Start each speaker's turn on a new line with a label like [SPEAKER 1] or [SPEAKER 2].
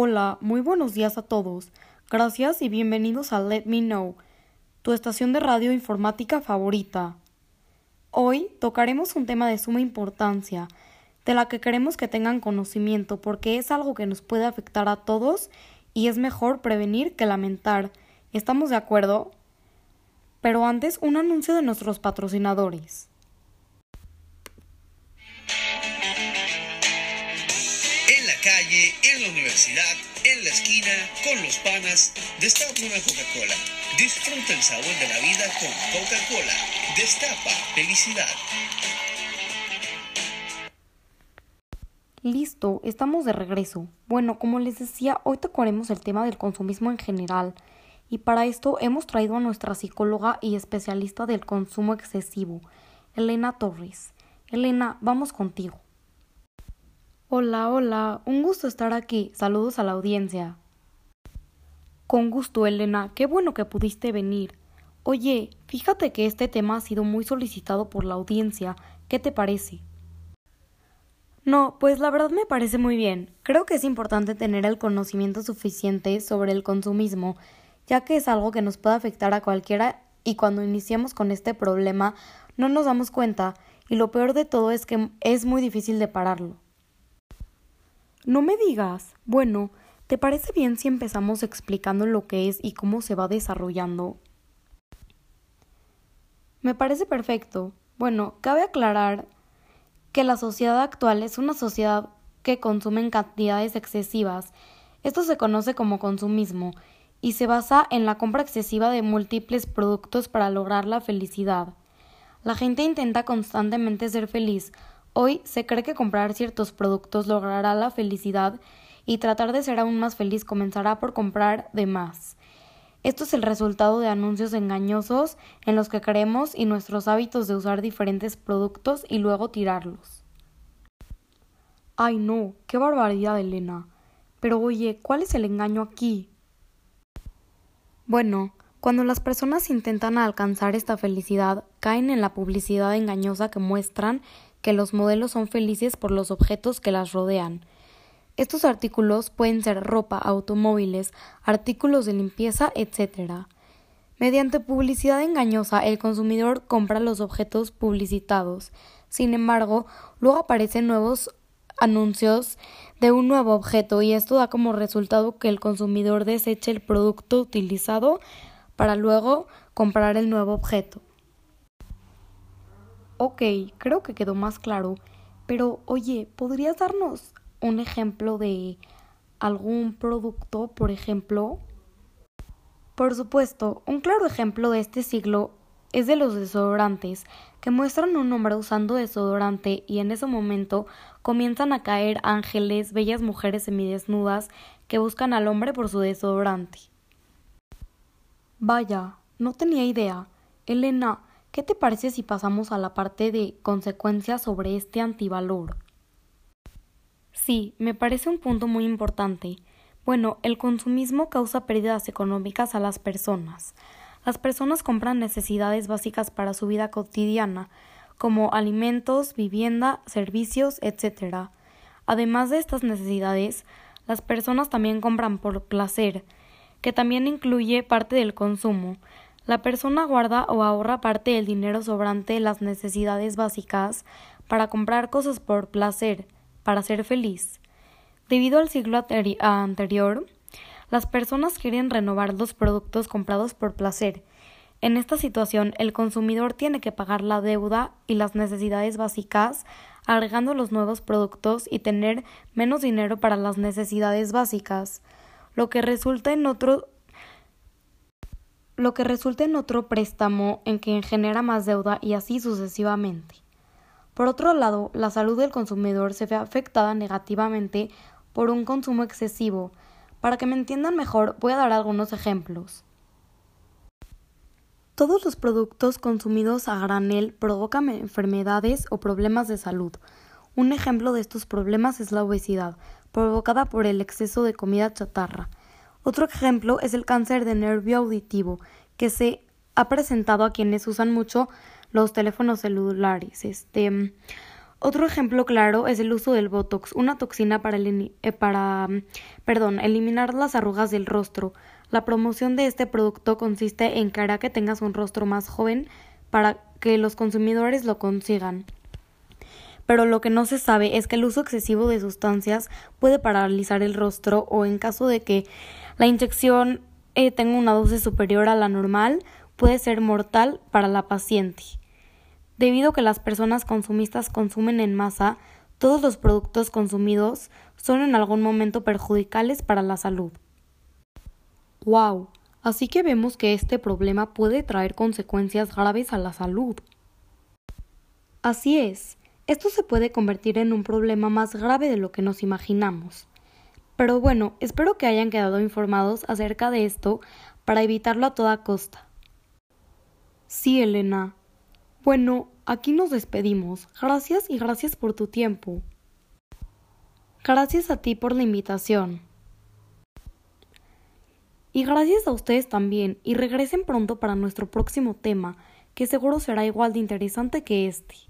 [SPEAKER 1] Hola, muy buenos días a todos. Gracias y bienvenidos a Let Me Know, tu estación de radio informática favorita. Hoy tocaremos un tema de suma importancia, de la que queremos que tengan conocimiento porque es algo que nos puede afectar a todos y es mejor prevenir que lamentar. ¿Estamos de acuerdo? Pero antes, un anuncio de nuestros patrocinadores.
[SPEAKER 2] Calle, en la universidad, en la esquina, con los panas, destapa una Coca-Cola. Disfruta el sabor de la vida con Coca-Cola. Destapa felicidad.
[SPEAKER 1] Listo, estamos de regreso. Bueno, como les decía, hoy tocaremos el tema del consumismo en general. Y para esto hemos traído a nuestra psicóloga y especialista del consumo excesivo, Elena Torres. Elena, vamos contigo. Hola, hola, un gusto estar aquí. Saludos a la audiencia. Con gusto, Elena, qué bueno que pudiste venir. Oye, fíjate que este tema ha sido muy solicitado por la audiencia. ¿Qué te parece? No, pues la verdad me parece muy bien. Creo que es importante tener el conocimiento suficiente sobre el consumismo, ya que es algo que nos puede afectar a cualquiera y cuando iniciamos con este problema no nos damos cuenta y lo peor de todo es que es muy difícil de pararlo. No me digas. Bueno, ¿te parece bien si empezamos explicando lo que es y cómo se va desarrollando? Me parece perfecto. Bueno, cabe aclarar que la sociedad actual es una sociedad que consume en cantidades excesivas. Esto se conoce como consumismo y se basa en la compra excesiva de múltiples productos para lograr la felicidad. La gente intenta constantemente ser feliz, Hoy se cree que comprar ciertos productos logrará la felicidad y tratar de ser aún más feliz comenzará por comprar de más. Esto es el resultado de anuncios engañosos en los que creemos y nuestros hábitos de usar diferentes productos y luego tirarlos. Ay no, qué barbaridad, Elena. Pero oye, ¿cuál es el engaño aquí? Bueno, cuando las personas intentan alcanzar esta felicidad, caen en la publicidad engañosa que muestran que los modelos son felices por los objetos que las rodean. Estos artículos pueden ser ropa, automóviles, artículos de limpieza, etc. Mediante publicidad engañosa, el consumidor compra los objetos publicitados. Sin embargo, luego aparecen nuevos anuncios de un nuevo objeto y esto da como resultado que el consumidor deseche el producto utilizado para luego comprar el nuevo objeto. Ok, creo que quedó más claro, pero oye, ¿podrías darnos un ejemplo de algún producto, por ejemplo? Por supuesto, un claro ejemplo de este siglo es de los desodorantes, que muestran un hombre usando desodorante y en ese momento comienzan a caer ángeles, bellas mujeres semidesnudas que buscan al hombre por su desodorante. Vaya, no tenía idea. Elena, ¿Qué te parece si pasamos a la parte de consecuencias sobre este antivalor? Sí, me parece un punto muy importante. Bueno, el consumismo causa pérdidas económicas a las personas. Las personas compran necesidades básicas para su vida cotidiana, como alimentos, vivienda, servicios, etc. Además de estas necesidades, las personas también compran por placer, que también incluye parte del consumo, la persona guarda o ahorra parte del dinero sobrante de las necesidades básicas para comprar cosas por placer, para ser feliz. Debido al siglo anterior, las personas quieren renovar los productos comprados por placer. En esta situación, el consumidor tiene que pagar la deuda y las necesidades básicas, agregando los nuevos productos y tener menos dinero para las necesidades básicas, lo que resulta en otro lo que resulta en otro préstamo en que genera más deuda y así sucesivamente. Por otro lado, la salud del consumidor se ve afectada negativamente por un consumo excesivo. Para que me entiendan mejor, voy a dar algunos ejemplos. Todos los productos consumidos a granel provocan enfermedades o problemas de salud. Un ejemplo de estos problemas es la obesidad, provocada por el exceso de comida chatarra. Otro ejemplo es el cáncer de nervio auditivo, que se ha presentado a quienes usan mucho los teléfonos celulares. Este, Otro ejemplo claro es el uso del Botox, una toxina para, eh, eliminar las arrugas del rostro. La promoción de este producto consiste en que hará que tengas un rostro más joven para que los consumidores lo consigan. Pero lo que no se sabe es que el uso excesivo de sustancias puede paralizar el rostro o en caso de que la inyección eh, tenga una dosis superior a la normal, puede ser mortal para la paciente. Debido a que las personas consumistas consumen en masa, todos los productos consumidos son en algún momento perjudicales para la salud. ¡Wow! Así que vemos que este problema puede traer consecuencias graves a la salud. Así es, esto se puede convertir en un problema más grave de lo que nos imaginamos. Pero bueno, espero que hayan quedado informados acerca de esto para evitarlo a toda costa. Sí, Elena, bueno, aquí nos despedimos. Gracias y gracias por tu tiempo. Gracias a ti por la invitación. Y gracias a ustedes también, y regresen pronto para nuestro próximo tema, que seguro será igual de interesante que este.